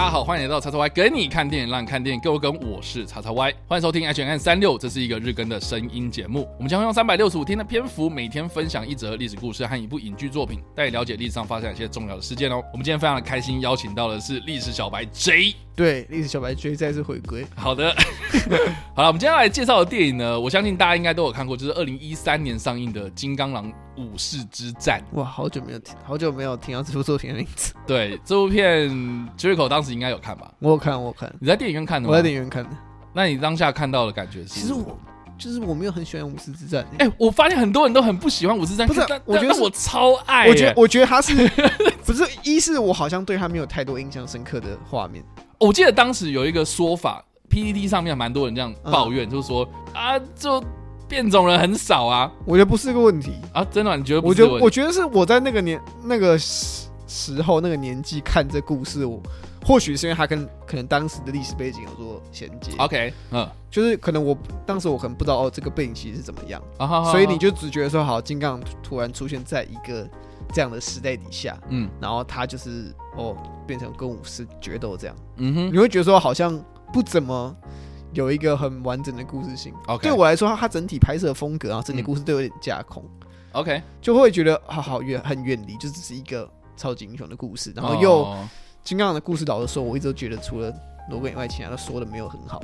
大家好，欢迎来到叉叉 Y 跟你看电影，让你看电影更有梗。我是叉叉 Y，欢迎收听 H N 三六，这是一个日更的声音节目。我们将会用三百六十五天的篇幅，每天分享一则历史故事和一部影剧作品，带你了解历史上发生一些重要的事件哦。我们今天非常的开心，邀请到的是历史小白 J。对，历史小白 J 再次回归。好的，好了，我们接下来介绍的电影呢，我相信大家应该都有看过，就是二零一三年上映的《金刚狼武士之战》。哇，好久没有听，好久没有听到这部作品的名字。对，这部片 Jericho 当时应该有看吧？我有看，我有看。你在电影院看的吗？我在电影院看的。那你当下看到的感觉是？其实我就是我没有很喜欢武士之战。哎、我发现很多人都很不喜欢武士之战，不是但我觉得我超爱、我觉得哎我觉得他是 不是一是我好像对他没有太多印象深刻的画面。我记得当时有一个说法，PPT 上面蛮多人这样抱怨，就是说啊，就变种人很少啊我觉得不是个问题。啊，真的吗？你觉得不我觉？得我觉得是我在那个年那个时时候那个年纪看这故事，我或许是因为他跟可能当时的历史背景有做衔接。OK，嗯，就是可能我当时我可能不知道哦这个背景其实是怎么样。啊好好所以你就只觉得说，好，金刚突然出现在一个这样的时代底下，嗯然后他就是哦，变成跟武士决斗这样，嗯哼你会觉得说好像不怎么有一个很完整的故事性。，OK，对我来说，它它整体拍摄风格啊，整体嗯故事都有点架空，OK，就会觉得好好远很远离，就只是一个超级英雄的故事，然后又哦金刚狼的故事，老实说，我一直都觉得除了罗根以外，其他都说的没有很好。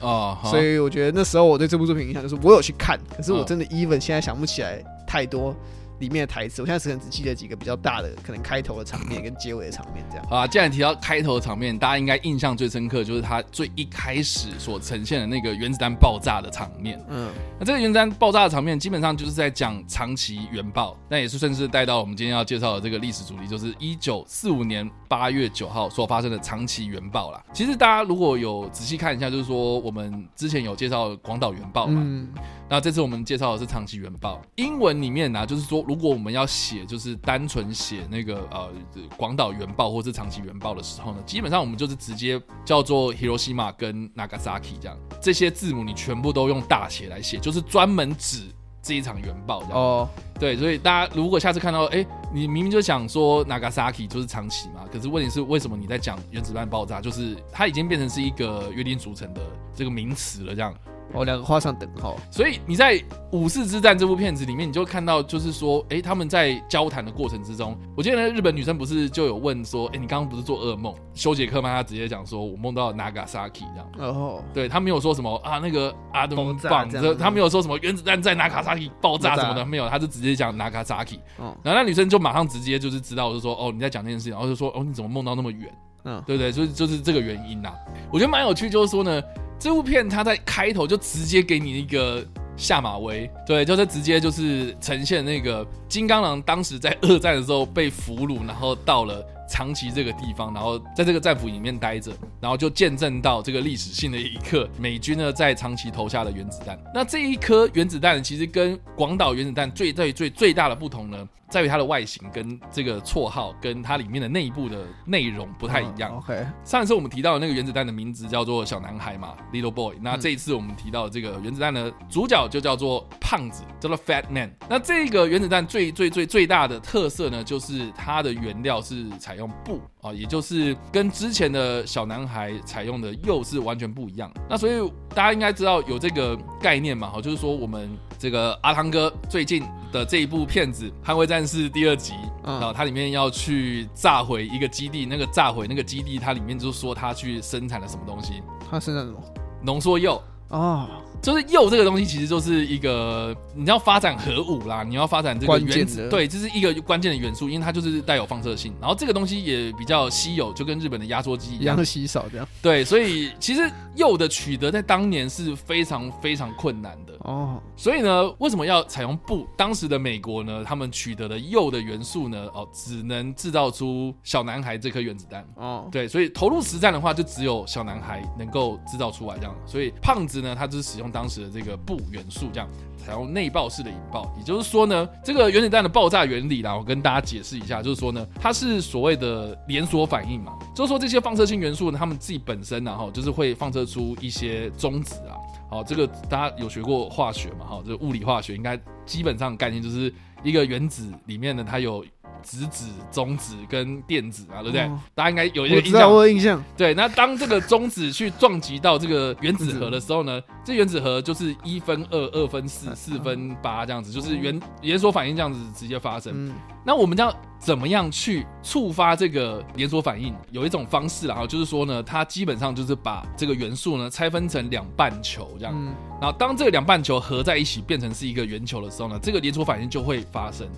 哦，好所以我觉得那时候我对这部作品印象就是我有去看，可是我嗯真的 even 现在想不起来太多里面的台词，我现在只能只记得几个比较大的，可能开头的场面跟结尾的场面这样。好啊，既然提到开头的场面，大家应该印象最深刻就是他最一开始所呈现的那个原子弹爆炸的场面。嗯，那这个原子弹爆炸的场面，基本上就是在讲长崎原爆，那也是顺势带到我们今天要介绍的这个历史主题，就是一九四五年八月九号所发生的长崎原爆啦。其实大家如果有仔细看一下，就是说我们之前有介绍广岛原爆嘛，嗯，那这次我们介绍的是长崎原爆。英文里面呢、就是说如果我们要写，就是单纯写那个呃广岛原爆或是长崎原爆的时候呢，基本上我们就是直接叫做 Hiroshima 跟 Nagasaki 这样，这些字母你全部都用大写来写，就是专门指这一场原爆这样。哦，对，所以大家如果下次看到，哎，你明明就想说 Nagasaki 就是长崎嘛，可是问题是为什么你在讲原子弹爆炸，就是它已经变成是一个约定俗成的这个名词了这样。哦，两个画上等号。所以你在《武士之战》这部片子里面，你就看到，就是说，哎，他们在交谈的过程之中，我记得那日本女生不是就有问说，哎，你刚刚不是做噩梦？修杰克曼他直接讲说，我梦到 Nagasaki 这样。哦，对他没有说什么啊，那个阿东爆炸棒，这他没有说什么原子弹在 Nagasaki 爆炸什么的，没有，他就直接讲 Nagasaki。哦，然后那女生就马上直接就是知道，就说哦你在讲这件事情，然后就说哦你怎么梦到那么远？嗯，对不对？就是就是这个原因呐、我觉得蛮有趣，就是说呢，这部片它在开头就直接给你一个下马威，对，就是直接就是呈现那个金刚狼当时在二战的时候被俘虏，然后到了长崎这个地方，然后在这个战俘里面待着，然后就见证到这个历史性的一刻，美军呢在长崎投下了原子弹。那这一颗原子弹其实跟广岛原子弹最最最最大的不同呢，在于它的外形跟这个绰号跟它里面的内部的内容不太一样。嗯 OK，上一次我们提到的那个原子弹的名字叫做小男孩嘛，Little Boy。那这一次我们提到的这个原子弹的主角就叫做胖子，叫做 Fat Man。那这个原子弹最最最最大的特色呢，就是它的原料是采用布啊，也就是跟之前的小男孩采用的釉是完全不一样。那所以大家应该知道有这个概念嘛，哈，就是说我们这个阿汤哥最近的这一部片子《捍卫战士》第二集，嗯啊，它里面要去炸毁一个基地，那个炸毁那个基地，它里面就说他去生产了什么东西，他生产什么？浓缩铀。哦，就是铀这个东西，其实就是一个你要发展核武啦，你要发展这个原子，对，这是一个关键的元素，因为它就是带有放射性。然后这个东西也比较稀有，就跟日本的压缩机一样稀少这样。对，所以其实铀的取得在当年是非常非常困难的。哦，所以呢，为什么要采用布？当时的美国呢，他们取得的铀的元素呢，哦，只能制造出小男孩这颗原子弹。哦，对，所以投入实战的话，就只有小男孩能够制造出来这样。所以胖子呢，他就是使用当时的这个布元素，这样采用内爆式的引爆。也就是说呢，这个原子弹的爆炸原理啦，我跟大家解释一下，就是说呢，它是所谓的连锁反应嘛，就是说这些放射性元素呢，它们自己本身然后就是会放射出一些中子啊。好，这个大家有学过化学嘛？哈，这个物理化学应该基本上概念就是一个原子里面呢，它有质子、中子跟电子啊，对不对？哦大家应该有一个印象。我有印象。对，那当这个中子去撞击到这个原子核的时候呢，这原子核就是一分二、二分四、四分八这样子，就是原连锁反应这样子直接发生。嗯，那我们要怎么样去触发这个连锁反应？有一种方式啦，就是说呢，它基本上就是把这个元素呢拆分成两半球这样，嗯，然后当这个两半球合在一起变成是一个圆球的时候呢，这个连锁反应就会发生。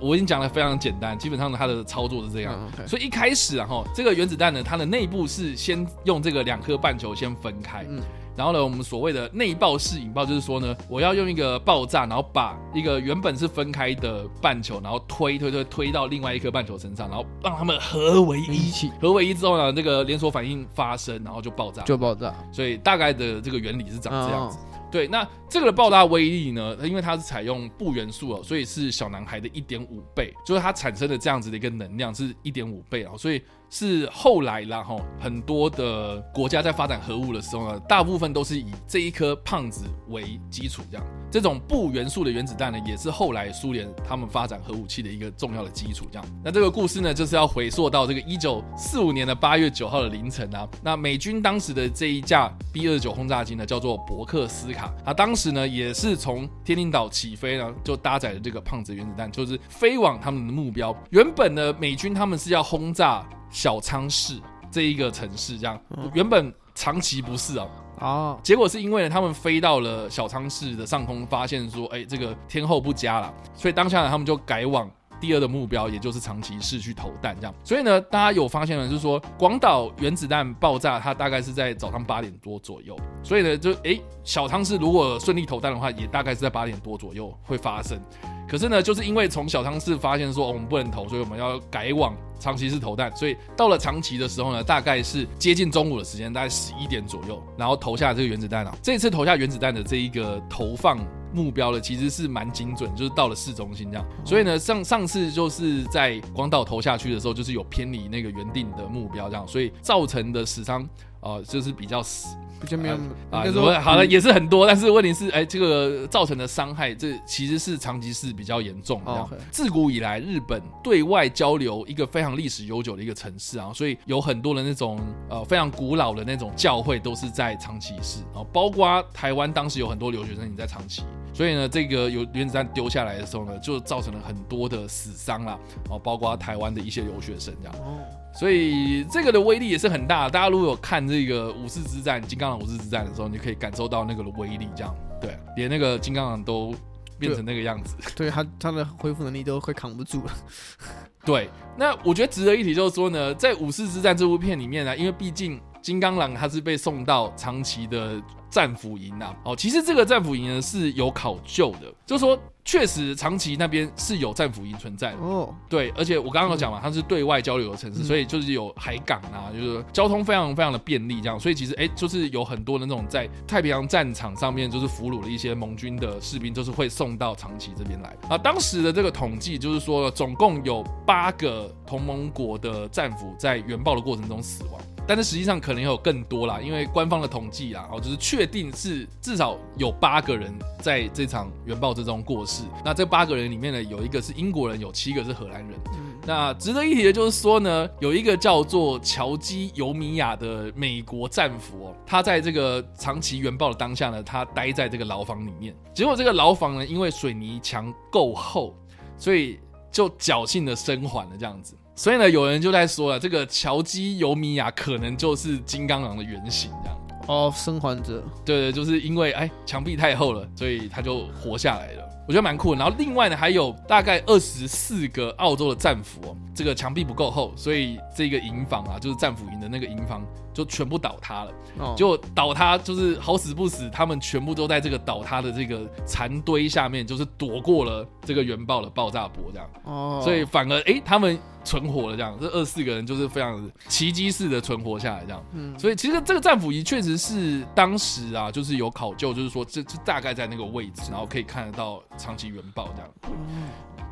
我已经讲的非常简单，基本上它的操作是这样。所以一开始啊，哈，这个原子弹呢，它的内部是先用这个两颗半球先分开，嗯然后呢，我们所谓的内爆式引爆就是说呢，我要用一个爆炸，然后把一个原本是分开的半球，然后推推推推到另外一颗半球身上，然后让它们合为一。一起合为一之后呢，这个连锁反应发生，然后就爆炸。就爆炸，所以大概的这个原理是长这样子。哦对，那这个的爆炸威力呢？因为它是采用不元素哦，所以是小男孩的一点五倍，就是它产生的这样子的一个能量是一点五倍啊，所以是后来啦哈，很多的国家在发展核武的时候呢，大部分都是以这一颗胖子为基础，这样这种不元素的原子弹呢，也是后来苏联他们发展核武器的一个重要的基础。这样，那这个故事呢，就是要回溯到这个一九四五年的八月九号的凌晨啊，那美军当时的这一架 B 二九轰炸机呢，叫做伯克斯卡，它当时呢也是从天宁岛起飞呢，就搭载了这个胖子原子弹，就是飞往他们的目标。原本呢，美军他们是要轰炸小仓市这一个城市，这样。原本长期不是啊，啊，结果是因为呢，他们飞到了小仓市的上空，发现说，哎，这个天候不佳了，所以当下呢，他们就改往第二的目标，也就是长崎市去投弹，这样。所以呢，大家有发现呢，就是说广岛原子弹爆炸，它大概是在早上八点多左右，所以呢，就哎，小汤市如果顺利投弹的话，也大概是在八点多左右会发生。可是呢，就是因为从小汤市发现说、哦我们不能投，所以我们要改往长崎市投弹。所以到了长崎的时候呢，大概是接近中午的时间，大概十一点左右，然后投下这个原子弹啊。这次投下原子弹的这一个投放目标了，其实是蛮精准，就是到了市中心这样。所以呢，上上次就是在广岛投下去的时候，就是有偏离那个原定的目标这样，所以造成的死伤。呃，就是比较死比较没有，啊，应该说好了，也是很多，但是问题是，哎，这个造成的伤害，这其实是长崎市比较严重自古以来，日本对外交流一个非常历史悠久的一个城市啊，所以有很多的那种呃非常古老的那种教会都是在长崎市，然后包括台湾当时有很多留学生也在长崎，所以呢，这个有原子弹丢下来的时候呢，就造成了很多的死伤啦，哦，包括台湾的一些留学生这样。哦，所以这个的威力也是很大。大家如果有看这个武士之战、金刚狼武士之战的时候，你就可以感受到那个的威力。这样，对，连那个金刚狼都变成那个样子。对他他的恢复能力都快扛不住了。对，那我觉得值得一提就是说呢，在武士之战这部片里面呢，因为毕竟金刚狼他是被送到长崎的战俘营啊。哦，其实这个战俘营呢是有考究的，就是说确实长崎那边是有战俘营存在的。哦，对，而且我刚刚有讲嘛，它是对外交流的城市，嗯所以就是有海港啊，就是交通非常非常的便利，这样，所以其实哎，就是有很多的那种在太平洋战场上面就是俘虏了一些盟军的士兵，就是会送到长崎这边来啊。当时的这个统计就是说，总共有八个同盟国的战俘在原爆的过程中死亡。但是实际上可能有更多啦，因为官方的统计啦，哦，就是确定是至少有八个人在这场原爆之中过世。那这八个人里面呢，有一个是英国人，有七个是荷兰人。那值得一提的就是说呢，有一个叫做乔基尤米亚的美国战俘哦，他在这个长期原爆的当下呢，他待在这个牢房里面。结果这个牢房呢，因为水泥墙够厚，所以就侥幸的生还了这样子。所以呢，有人就在说了，这个乔基尤米亚可能就是金刚狼的原型这样。哦，生还者，对对，就是因为哎墙壁太厚了，所以他就活下来了。我觉得蛮酷的。然后另外呢，还有大概二十四个澳洲的战俘哦，这个墙壁不够厚，所以这个营房啊，就是战俘营的那个营房就全部倒塌了。哦，就倒塌，就是好死不死，他们全部都在这个倒塌的这个残堆下面，就是躲过了这个原爆的爆炸波，这样。哦，所以反而哎、他们存活了，这样这二十四个人就是非常奇迹式的存活下来，这样。嗯，所以其实这个战俘营确实是当时啊，就是有考究，就是说这这大概在那个位置，然后可以看得到长期原爆这样。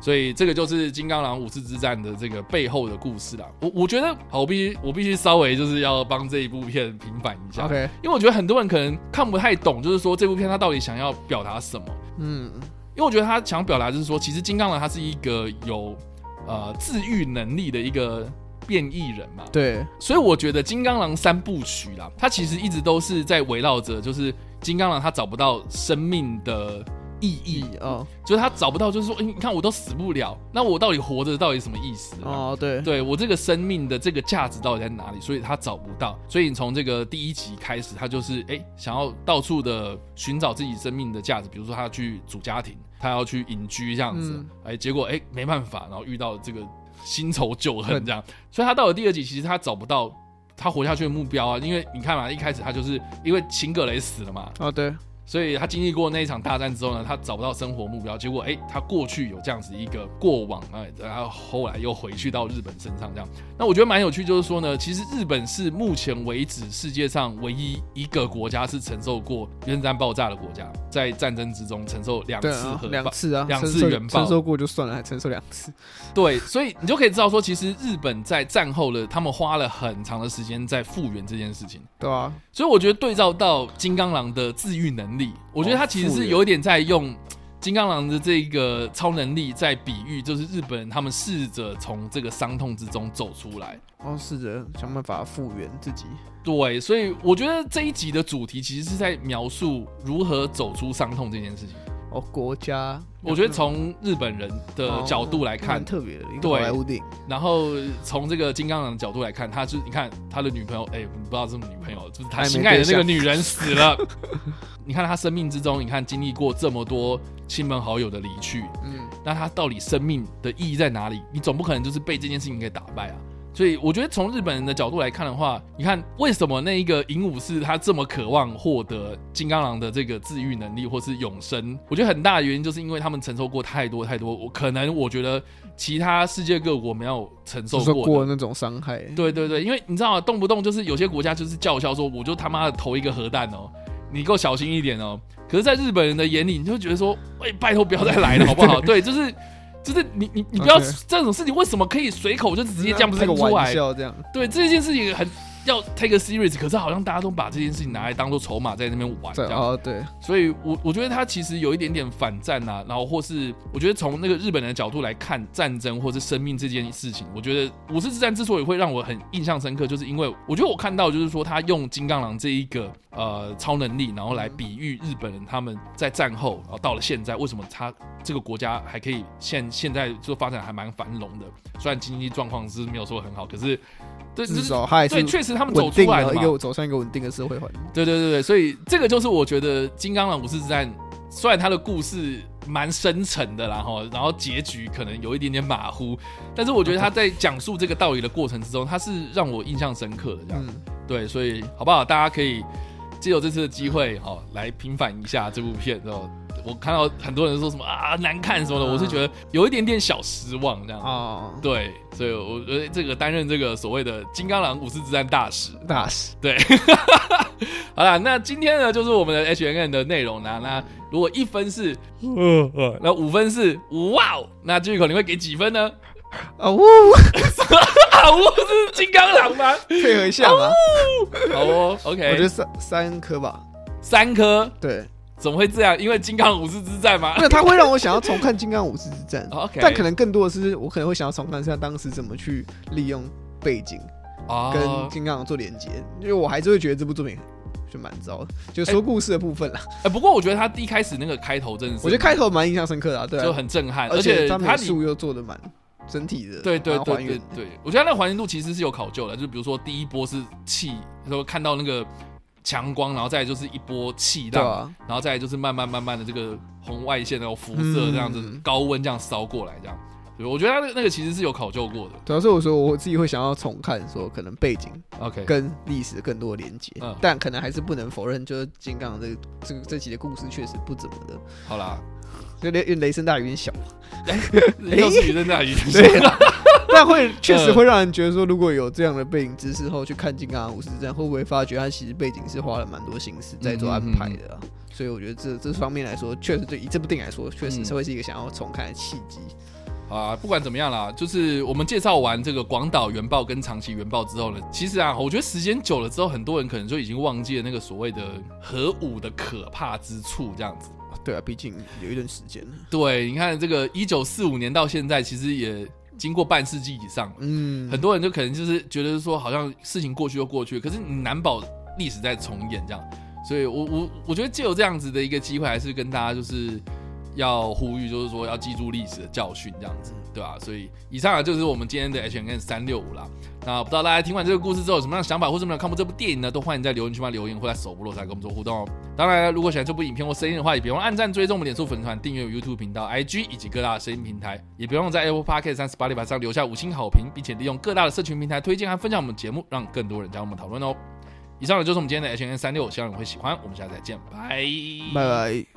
所以这个就是金刚狼五次之战的这个背后的故事啦。我我觉得，好，我必须我必须稍微就是要帮这一部片平反一下 OK，因为我觉得很多人可能看不太懂，就是说这部片它到底想要表达什么。嗯，因为我觉得他想表达就是说，其实金刚狼他是一个有呃治愈能力的一个变异人嘛。对，所以我觉得《金刚狼三部曲》啦，它其实一直都是在围绕着，就是金刚狼他找不到生命的意义，哦。就是他找不到，就是说，哎、你看我都死不了，那我到底活着到底什么意思啊？哦，对，对。我这个生命的这个价值到底在哪里？所以他找不到，所以你从这个第一集开始，他就是哎、想要到处的寻找自己生命的价值，比如说他要去组家庭，他要去隐居这样子，嗯。哎、结果哎、没办法，然后遇到这个新仇旧恨这样，所以他到了第二集，其实他找不到他活下去的目标啊，因为你看嘛，一开始他就是因为秦格雷死了嘛，哦对，所以他经历过那一场大战之后呢，他找不到生活目标，结果哎、他过去有这样子一个过往，啊，然后后来又回去到日本身上这样。那我觉得蛮有趣，就是说呢，其实日本是目前为止世界上唯一一个国家是承受过原子弹爆炸的国家，在战争之中承受两次核爆。两次啊，两次原爆承受过就算了，还承受两次，对，所以你就可以知道说，其实日本在战后的，他们花了很长的时间在复原这件事情。对啊，所以我觉得对照到金刚狼的自愈能力，我觉得他其实是有一点在用金刚狼的这个超能力在比喻，就是日本人他们试着从这个伤痛之中走出来。然后试着想办法复原自己，对，所以我觉得这一集的主题其实是在描述如何走出伤痛这件事情。哦，国家，我觉得从日本人的角度来看蛮，特别的一个对好莱坞电影，然后从这个金刚狼的角度来看，他是你看他的女朋友，哎、不知道是不是女朋友，就是他心爱的那个女人死了。你看他生命之中，你看经历过这么多亲朋好友的离去，嗯，那他到底生命的意义在哪里？你总不可能就是被这件事情给打败啊。所以我觉得从日本人的角度来看的话，你看为什么那一个银武士他这么渴望获得金刚狼的这个治愈能力或是永生？我觉得很大的原因就是因为他们承受过太多太多，我可能我觉得其他世界各国没有承受过那种伤害，对对对，因为你知道吗？动不动就是有些国家就是叫嚣说，我就他妈的投一个核弹哦，你给我小心一点哦。可是，在日本人的眼里，你就觉得说，喂，拜托不要再来了，好不好？对，就是就是你你你不要这种事情，为什么可以随口就直接这样不是个玩喷出来？笑这样，对，这件事情很要 take a serious，可是好像大家都把这件事情拿来当做筹码在那边玩，这样。对，所以我我觉得他其实有一点点反战呐、然后或是我觉得从那个日本人的角度来看战争或是生命这件事情，我觉得武士之战之所以会让我很印象深刻，就是因为我觉得我看到就是说他用金刚狼这一个呃超能力，然后来比喻日本人他们在战后，然后到了现在，为什么他这个国家还可以现现在就发展还蛮繁荣的，虽然经济状况是没有说很好，可是对，就至是少他还是对，确实他们走出来一。个走上一个稳定的社会环境，对对对对，所以这个就是我觉得《金刚狼武士之战》，虽然它的故事蛮深沉的啦，哈，然后结局可能有一点点马虎，但是我觉得他在讲述这个道理的过程之中，他是让我印象深刻的这样。嗯，对，所以好不好？大家可以借由这次的机会，哈，来平反一下这部片。然后我看到很多人说什么啊难看什么的，嗯。我是觉得有一点点小失望这样。哦，对，所以我觉得这个担任这个所谓的金刚狼武士之战大使，大使，对，好啦，那今天呢就是我们的 H N N 的内容啦。那如果一分是，那五分是哇哦，那巨口你会给几分呢？啊呜，啊，我是金刚狼吗？配合一下嘛，好哦我觉得三三颗吧，三颗，对，怎么会这样？因为金刚武士之战吗？那它会让我想要重看《金刚武士之战》？OK，但可能更多的是我可能会想要重看一下当时怎么去利用背景跟哦，金刚狼做连接，因为我还是会觉得这部作品就蛮糟的，就说故事的部分啦。哎，不过我觉得他一开始那个开头真的是，我觉得开头蛮印象深刻的、啊，对啊。就很震撼，而且它它里美术又做的蛮整体的，对对对对我觉得那个还原度其实是有考究的，就比如说第一波是气，说看到那个强光，然后再就是一波气浪，对啊，然后再就是慢慢慢慢的这个红外线那种辐射这样子、嗯。高温这样烧过来，这样，对，我觉得他那个那个其实是有考究过的。主要是我说我自己会想要重看，说可能背景 OK，跟历史更多的连接，嗯。但可能还是不能否认，就是金刚这个这个这集的故事确实不怎么的，好啦，就雷雷声大雨点小，又是余震大雨，对啊但会 确实嗯会让人觉得说，如果有这样的背景知识后去看《金刚武士战》，会不会发觉他其实背景是花了蛮多心思在做安排的啊？所以我觉得这这方面来说，确实对以这部电影来说，确实嗯是会是一个想要重看的契机。啊，不管怎么样啦，就是我们介绍完这个广岛原爆跟长崎原爆之后呢，其实啊，我觉得时间久了之后，很多人可能就已经忘记了那个所谓的核武的可怕之处，这样子。对啊，毕竟有一段时间了。对，你看这个一九四五年到现在，其实也经过半世纪以上，嗯，很多人就可能就是觉得说，好像事情过去就过去，可是你难保历史在重演这样。所以，我我我觉得借有这样子的一个机会，还是跟大家就是要呼吁，就是说要记住历史的教训，这样子，对吧？所以，以上啊就是我们今天的 H N N 三六五啦。那不知道大家听完这个故事之后有什么样的想法，或者没有看过这部电影呢？都欢迎在留言区帮留言，或在首部落才跟我们做互动哦。当然，如果喜欢这部影片或声音的话，也别忘按赞、追踪我们脸书粉丝团、订阅 YouTube 频道、I G 以及各大声音平台，也别忘在 Apple Podcast 和 Spotify 上留下五星好评，并且利用各大的社群平台推荐和分享我们节目，让更多人加入我们讨论哦。以上呢就是我们今天的 H N 三六，希望你会喜欢。我们下次再见，拜拜拜。